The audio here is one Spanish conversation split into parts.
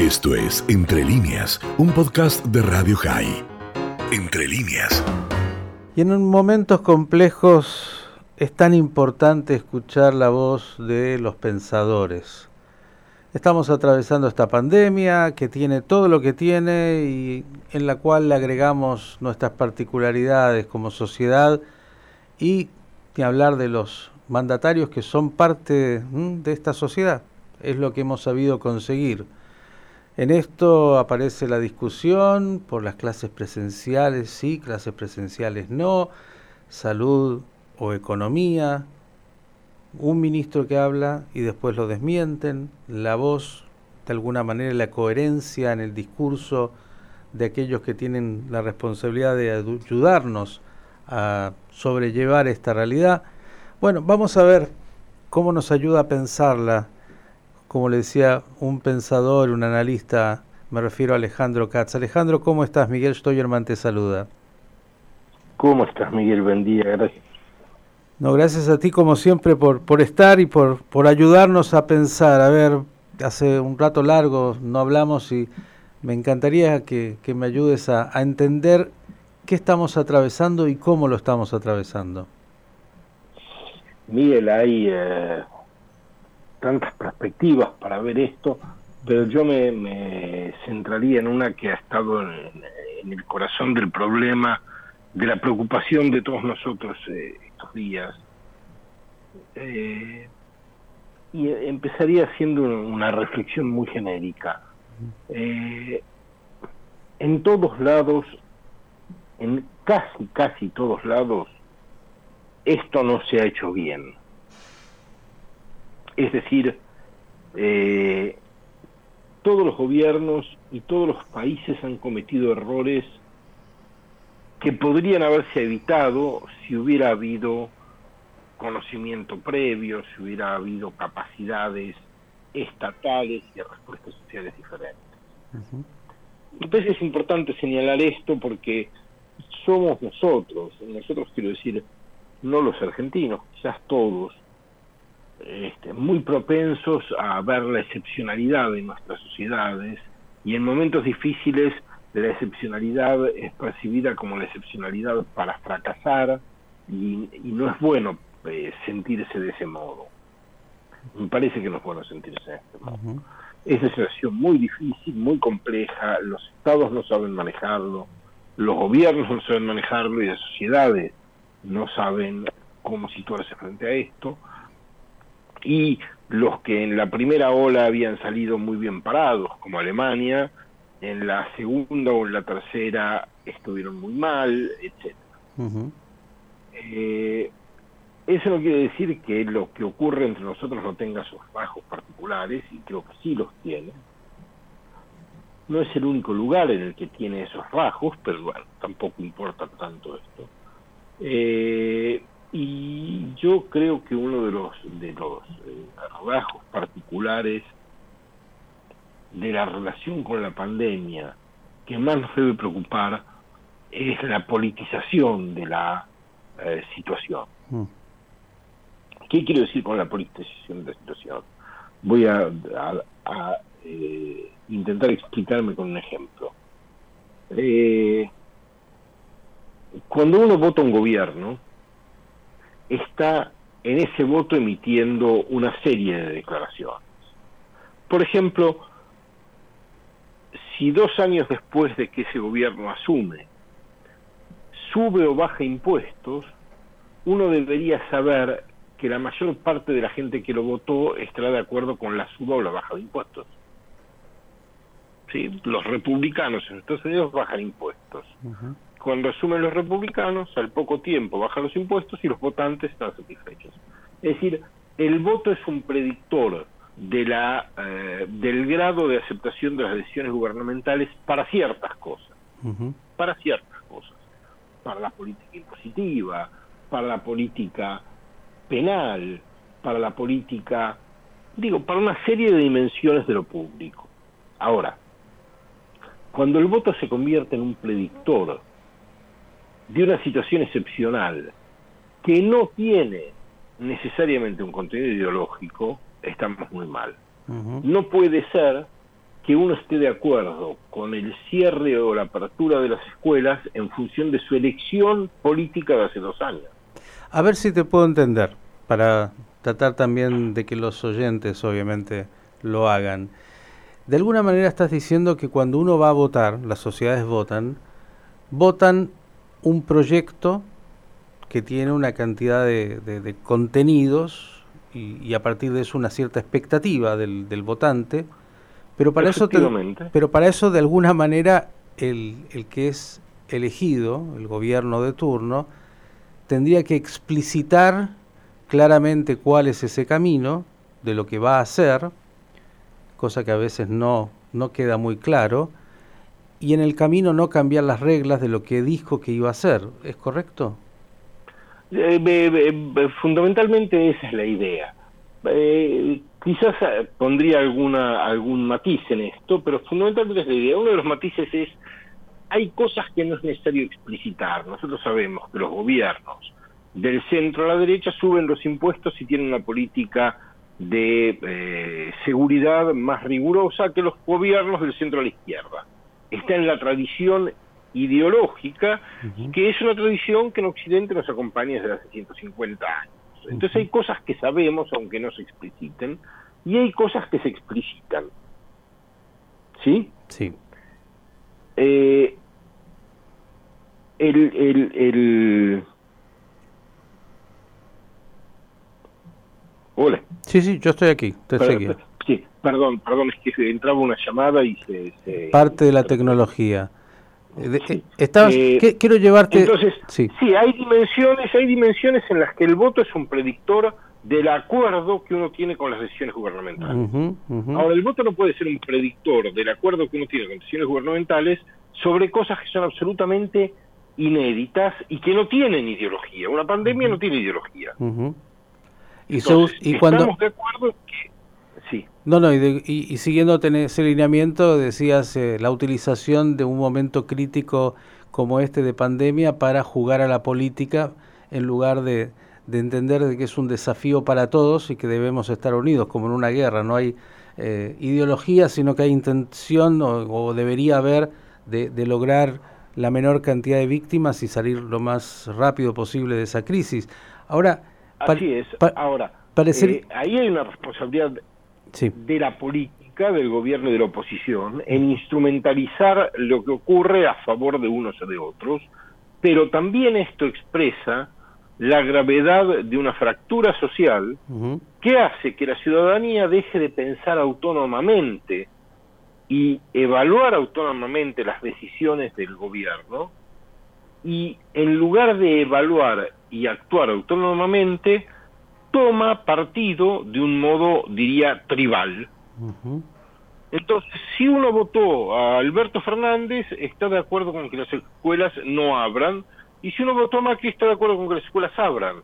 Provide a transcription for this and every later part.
Esto es Entre líneas, un podcast de Radio High. Entre líneas. Y en momentos complejos es tan importante escuchar la voz de los pensadores. Estamos atravesando esta pandemia que tiene todo lo que tiene y en la cual le agregamos nuestras particularidades como sociedad y hablar de los mandatarios que son parte de esta sociedad. Es lo que hemos sabido conseguir. En esto aparece la discusión por las clases presenciales, sí, clases presenciales no, salud o economía, un ministro que habla y después lo desmienten, la voz, de alguna manera la coherencia en el discurso de aquellos que tienen la responsabilidad de ayudarnos a sobrellevar esta realidad. Bueno, vamos a ver cómo nos ayuda a pensarla como le decía un pensador, un analista, me refiero a Alejandro Katz. Alejandro, ¿cómo estás? Miguel Stoyerman te saluda. ¿Cómo estás, Miguel? Buen día, gracias. No, gracias a ti como siempre por, por estar y por, por ayudarnos a pensar. A ver, hace un rato largo no hablamos y me encantaría que, me ayudes a, entender qué estamos atravesando y cómo lo estamos atravesando. Miguel, hay eh, tantas perspectivas para ver esto, pero yo me, centraría en una que ha estado en, el corazón del problema, de la preocupación de todos nosotros eh, estos días. Eh, y empezaría haciendo una reflexión muy genérica. Eh, en todos lados, en casi, casi todos lados, esto no se ha hecho bien. Es decir, eh, todos los gobiernos y todos los países han cometido errores que podrían haberse evitado si hubiera habido conocimiento previo, si hubiera habido capacidades estatales y respuestas sociales diferentes. Entonces es importante señalar esto porque somos nosotros, nosotros quiero decir, no los argentinos, quizás todos, este, muy propensos a ver la excepcionalidad de nuestras sociedades y en momentos difíciles la excepcionalidad es percibida como la excepcionalidad para fracasar y, no es bueno eh, sentirse de ese modo. Me parece que no es bueno sentirse de este modo. Es una situación muy difícil, muy compleja, los estados no saben manejarlo, los gobiernos no saben manejarlo y las sociedades no saben cómo situarse frente a esto y los que en la primera ola habían salido muy bien parados, como Alemania, en la segunda o en la tercera estuvieron muy mal, etc. Eh, eso no quiere decir que lo que ocurre entre nosotros no tenga sus bajos particulares, y creo que sí los tiene. No es el único lugar en el que tiene esos bajos, pero bueno, tampoco importa tanto esto. Eh, y yo creo que uno de los de los eh, rasgos particulares de la relación con la pandemia que más nos debe preocupar es la politización de la eh, situación. Mm. ¿Qué quiero decir con la politización de la situación? Voy a, eh, intentar explicarme con un ejemplo. cuando uno vota un gobierno, está en ese voto emitiendo una serie de declaraciones. Por ejemplo, si dos años después de que ese gobierno asume, sube o baja impuestos, uno debería saber que la mayor parte de la gente que lo votó estará de acuerdo con la suba o la baja de impuestos. ¿Sí? Los republicanos en Estados Unidos bajan impuestos cuando asumen los republicanos, al poco tiempo bajan los impuestos y los votantes están satisfechos. Es decir, el voto es un predictor de la, eh, del grado de aceptación de las decisiones gubernamentales para ciertas cosas, para ciertas cosas, para la política impositiva, para la política penal, para la política, digo, para una serie de dimensiones de lo público. Ahora, cuando el voto se convierte en un predictor de una situación excepcional que no tiene necesariamente un contenido ideológico, estamos muy mal. No puede ser que uno esté de acuerdo con el cierre o la apertura de las escuelas en función de su elección política de hace dos años. A ver si te puedo entender, para tratar también de que los oyentes obviamente lo hagan. De alguna manera estás diciendo que cuando uno va a votar, las sociedades votan, votan un proyecto que tiene una cantidad de, contenidos y, a partir de eso una cierta expectativa del, votante, pero para, eso pero para eso de alguna manera el, el que es elegido, el gobierno de turno, tendría que explicitar claramente cuál es ese camino de lo que va a hacer, cosa que a veces no, no queda muy claro, y en el camino no cambiar las reglas de lo que dijo que iba a hacer. ¿Es correcto? Eh, fundamentalmente esa es la idea. Eh, quizás eh, pondría alguna algún matiz en esto, pero fundamentalmente es la idea. Uno de los matices es hay cosas que no es necesario explicitar. Nosotros sabemos que los gobiernos del centro a la derecha suben los impuestos y tienen una política de eh, seguridad más rigurosa que los gobiernos del centro a la izquierda. Está en la tradición ideológica, que es una tradición que en Occidente nos acompaña desde hace 150 años. Entonces hay cosas que sabemos, aunque no se expliciten, y hay cosas que se explicitan. ¿Sí? Sí. Eh, el, el, el... Hola. Sí, sí, yo estoy aquí, te seguía. Sí, perdón, perdón, es que entraba una llamada y se... Parte de la tecnología. Eh, eh, quiero llevarte... Entonces, sí. sí, hay dimensiones, hay dimensiones en las que el voto es un predictor del acuerdo que uno tiene con las decisiones gubernamentales. Ahora, el voto no puede ser un predictor del acuerdo que uno tiene con decisiones gubernamentales sobre cosas que son absolutamente inéditas y que no tienen ideología. Una pandemia no tiene ideología. Y, y cuando... estamos de acuerdo que... Sí. No, no, y, siguiendo ese lineamiento, decías eh, la utilización de un momento crítico como este de pandemia para jugar a la política en lugar de, entender de que es un desafío para todos y que debemos estar unidos, como en una guerra. No hay eh, ideología, sino que hay intención o, debería haber de lograr la menor cantidad de víctimas y salir lo más rápido posible de esa crisis. Ahora, así es. Ahora, eh, ahí hay una responsabilidad de la política, del gobierno y de la oposición en instrumentalizar lo que ocurre a favor de unos o de otros, pero también esto expresa la gravedad de una fractura social que hace que la ciudadanía deje de pensar autónomamente y evaluar autónomamente las decisiones del gobierno y en lugar de evaluar y actuar autónomamente, toma partido de un modo, diría, tribal. Entonces, si uno votó a Alberto Fernández, está de acuerdo con que las escuelas no abran, y si uno votó a Macri, está de acuerdo con que las escuelas abran.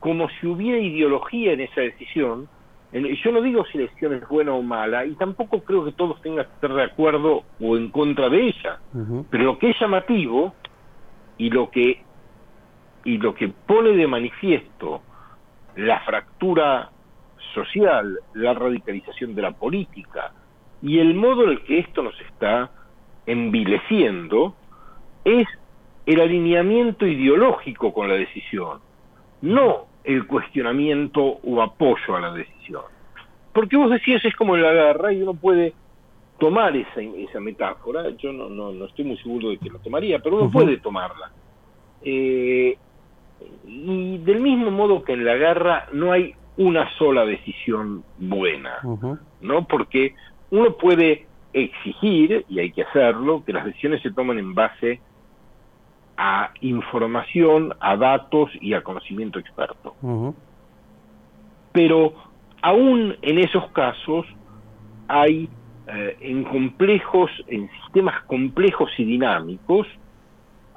Como si hubiera ideología en esa decisión, yo no digo si la decisión es buena o mala, y tampoco creo que todos tengan que estar de acuerdo o en contra de ella. Pero lo que es llamativo y lo que y lo que pone de manifiesto la fractura social, la radicalización de la política y el modo en el que esto nos está envileciendo es el alineamiento ideológico con la decisión, no el cuestionamiento o apoyo a la decisión. Porque vos decías es como en la guerra y uno puede tomar esa, esa metáfora, yo no, no, no estoy muy seguro de que lo tomaría, pero uno puede tomarla. Eh, y del mismo modo que en la guerra no hay una sola decisión buena, ¿no? Porque uno puede exigir, y hay que hacerlo, que las decisiones se tomen en base a información, a datos y a conocimiento experto. Pero aún en esos casos hay eh, en complejos, en sistemas complejos y dinámicos,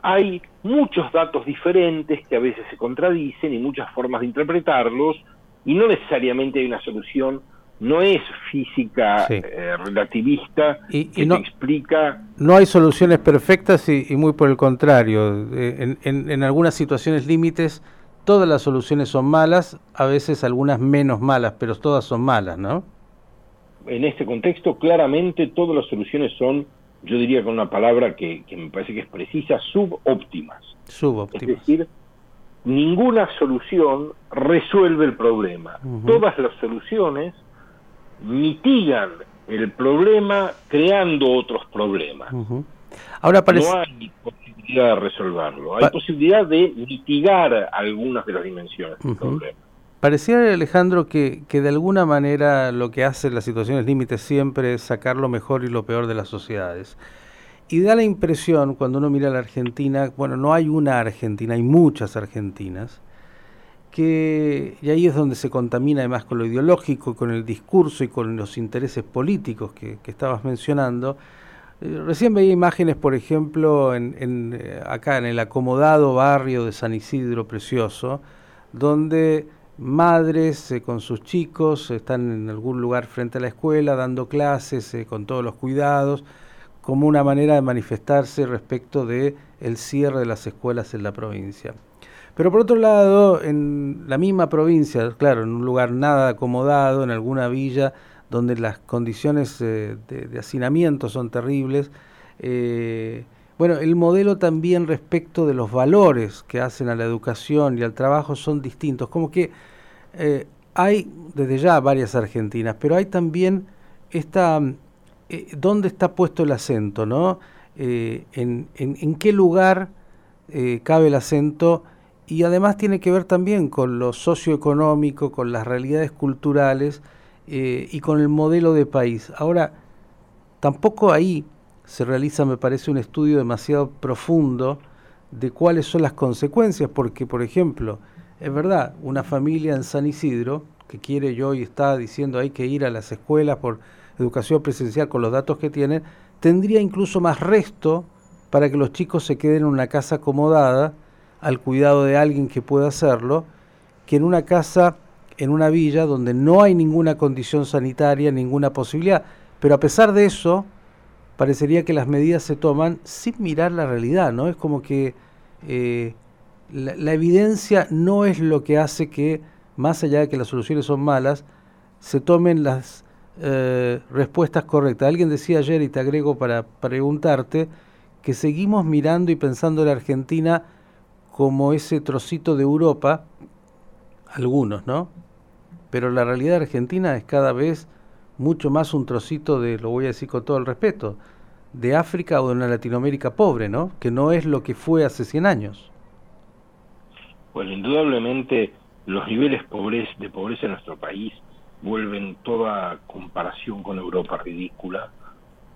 hay muchos datos diferentes que a veces se contradicen y muchas formas de interpretarlos y no necesariamente hay una solución no es física eh, relativista y, que no, explica... No hay soluciones perfectas y, muy por el contrario. Eh, en, en, algunas situaciones límites todas las soluciones son malas, a veces algunas menos malas, pero todas son malas, ¿no? en este contexto, claramente todas las soluciones son, yo diría con una palabra que, me parece que es precisa, subóptimas. Subóptimas. Es decir, ninguna solución resuelve el problema. Todas las soluciones mitigan el problema creando otros problemas. Ahora parece... No hay posibilidad de resolverlo, hay posibilidad de mitigar algunas de las dimensiones del problema. Parecía, Alejandro, que, que, de alguna manera lo que hace las situaciones límites siempre es sacar lo mejor y lo peor de las sociedades. Y da la impresión, cuando uno mira a la Argentina, bueno, no hay una Argentina, hay muchas Argentinas, que, y ahí es donde se contamina además con lo ideológico, con el discurso y con los intereses políticos que, estabas mencionando. Eh, recién veía imágenes, por ejemplo, en, en, eh, acá en el acomodado barrio de San Isidro, precioso, donde madres eh, con sus chicos están en algún lugar frente a la escuela dando clases con todos los cuidados, como una manera de manifestarse respecto de cierre de las escuelas en la provincia. Pero por otro lado, en la misma provincia, claro, en un lugar nada acomodado, en alguna villa donde las condiciones eh, de, hacinamiento son terribles, eh, bueno, el modelo también respecto de los valores que hacen a la educación y al trabajo son distintos. Como que eh, hay desde ya varias Argentinas, pero hay también esta, ¿dónde está puesto el acento? ¿no? En, en, qué lugar cabe el acento? y además tiene que ver también con lo socioeconómico, con las realidades culturales eh, y con el modelo de país. Ahora, tampoco ahí se realiza, me parece, un estudio demasiado profundo de cuáles son las consecuencias, porque, por ejemplo, es verdad, una familia en San Isidro, que quiere yo y está diciendo hay que ir a las escuelas por educación presencial con los datos que tienen, tendría incluso más resto para que los chicos se queden en una casa acomodada, al cuidado de alguien que pueda hacerlo, que en una casa, en una villa donde no hay ninguna condición sanitaria, ninguna posibilidad. Pero a pesar de eso, parecería que las medidas se toman sin mirar la realidad, ¿no? Es como que eh, la, evidencia no es lo que hace que, más allá de que las soluciones son malas, se tomen las eh, respuestas correctas. Alguien decía ayer, y te agrego para preguntarte, que seguimos mirando y pensando en la Argentina como ese trocito de Europa, algunos, ¿no? Pero la realidad argentina es cada vez mucho más un trocito de, lo voy a decir con todo el respeto, de África o de una Latinoamérica pobre, ¿no? Que no es lo que fue hace 100 años. Bueno, indudablemente los niveles de pobreza en nuestro país vuelven toda comparación con Europa ridícula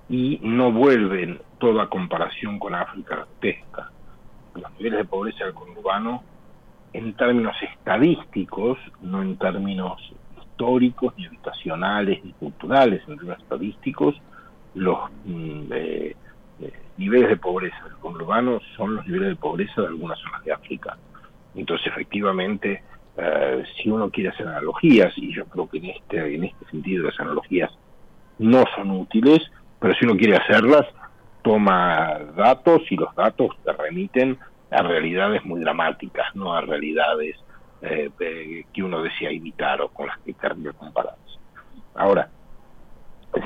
y no vuelven toda comparación con África grotesca los niveles de pobreza del conurbano en términos estadísticos, no en términos históricos, ni habitacionales, ni culturales, en términos estadísticos, los mm, eh, eh, niveles de pobreza del conurbano son los niveles de pobreza de algunas zonas de África. Entonces, efectivamente, eh, si uno quiere hacer analogías, y yo creo que en este, en este sentido las analogías no son útiles, pero si uno quiere hacerlas, toma datos y los datos te remiten a realidades muy dramáticas, no a realidades eh, que uno desea imitar o con las que querría compararse. Ahora,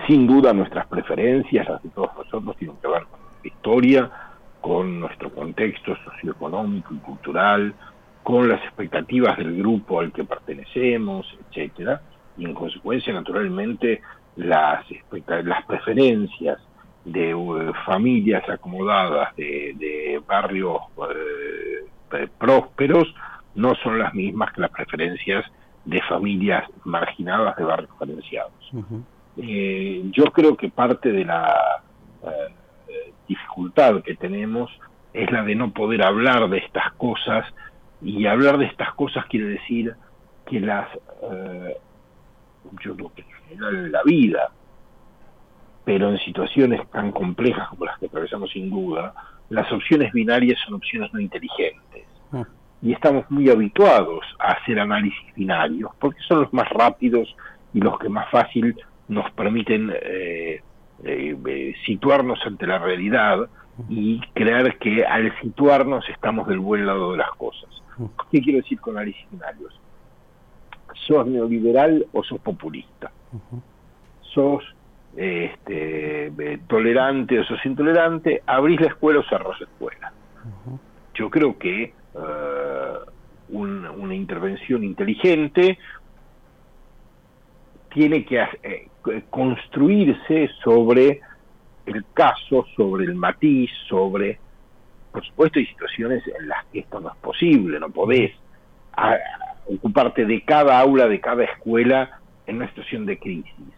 sin duda nuestras preferencias, las de todos nosotros, tienen que ver con nuestra historia, con nuestro contexto socioeconómico y cultural, con las expectativas del grupo al que pertenecemos, etcétera, y en consecuencia, naturalmente, las, las preferencias de eh, familias acomodadas, de, barrios eh, prósperos, no son las mismas que las preferencias de familias marginadas de barrios carenciados. Eh, yo creo que parte de la dificultad que tenemos es la de no poder hablar de estas cosas y hablar de estas cosas quiere decir que las yo creo que en general la vida pero en situaciones tan complejas como las que atravesamos sin duda, las opciones binarias son opciones no inteligentes. Ah. Y estamos muy habituados a hacer análisis binarios, porque son los más rápidos y los que más fácil nos permiten eh, eh, eh, situarnos ante la realidad y creer que al situarnos estamos del buen lado de las cosas. ¿Qué quiero decir con análisis binarios? ¿Sos neoliberal o sos populista? sos este, tolerante o sos intolerante, abrís la escuela o cerrás la escuela. Yo creo que intervención inteligente tiene que eh, construirse sobre el caso, sobre el matiz, sobre, por supuesto, hay situaciones en las que esto no es posible, no podés ocuparte de cada aula, de cada escuela en una situación de crisis.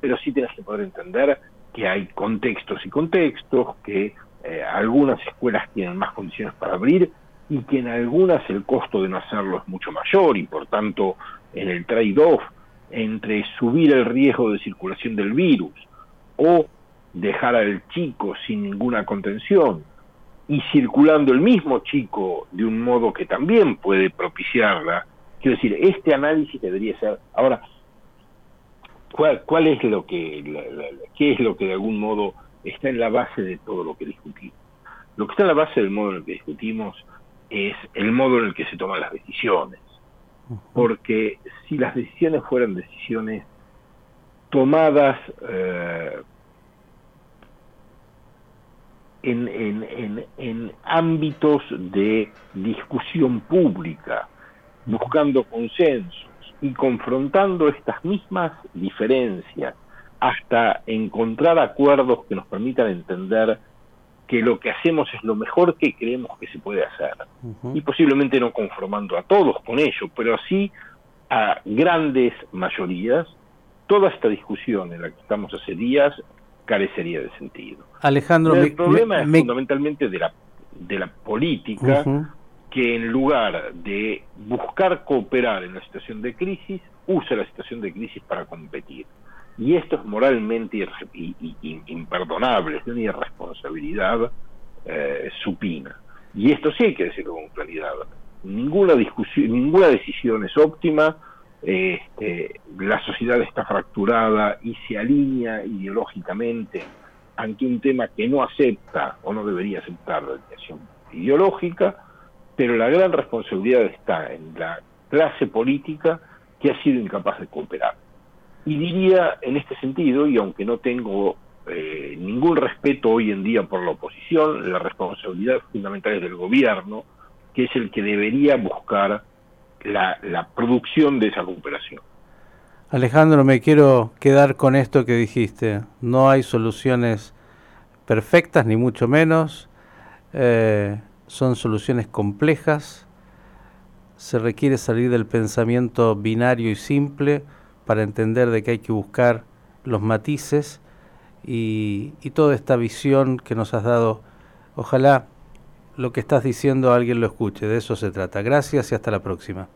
Pero sí tienes que poder entender que hay contextos y contextos, que eh, algunas escuelas tienen más condiciones para abrir y que en algunas el costo de no hacerlo es mucho mayor y por tanto en el trade-off entre subir el riesgo de circulación del virus o dejar al chico sin ninguna contención y circulando el mismo chico de un modo que también puede propiciarla, quiero decir, este análisis debería ser, ahora, ¿cuál, cuál es lo que, qué es lo que de algún modo está en la base de todo lo que discutimos? Lo que está en la base del modo en el que discutimos es el modo en el que se toman las decisiones. Porque si las decisiones fueran decisiones tomadas eh, en, en, en, ámbitos de discusión pública, buscando consensos y confrontando estas mismas diferencias hasta encontrar acuerdos que nos permitan entender que lo que hacemos es lo mejor que creemos que se puede hacer. Y posiblemente no conformando a todos con ello, pero sí a grandes mayorías, toda esta discusión en la que estamos hace días carecería de sentido. Alejandro, el problema es fundamentalmente de la, de la política que en lugar de buscar cooperar en la situación de crisis, usa la situación de crisis para competir. Y esto es moralmente imperdonable, es una irresponsabilidad eh, supina. Y esto sí hay que decirlo con claridad. Ninguna discusión, ninguna decisión es óptima, este, la sociedad está fracturada y se alinea ideológicamente ante un tema que no acepta o no debería aceptar la decisión ideológica, pero la gran responsabilidad está en la clase política que ha sido incapaz de cooperar. Y diría en este sentido, y aunque no tengo eh, ningún respeto hoy en día por la oposición, la responsabilidad fundamental es del gobierno, que es el que debería buscar la, la producción de esa cooperación. Alejandro, me quiero quedar con esto que dijiste. No hay soluciones perfectas, ni mucho menos. Eh, son soluciones complejas. Se requiere salir del pensamiento binario y simple para entender de que hay que buscar los matices y, toda esta visión que nos has dado. Ojalá lo que estás diciendo alguien lo escuche, de eso se trata. Gracias y hasta la próxima.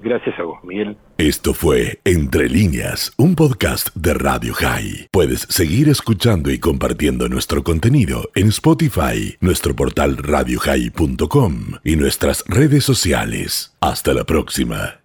Gracias a vos, Miguel. Esto fue Entre líneas, un podcast de Radio High. Puedes seguir escuchando y compartiendo nuestro contenido en Spotify, nuestro portal radiohigh.com y nuestras redes sociales. Hasta la próxima.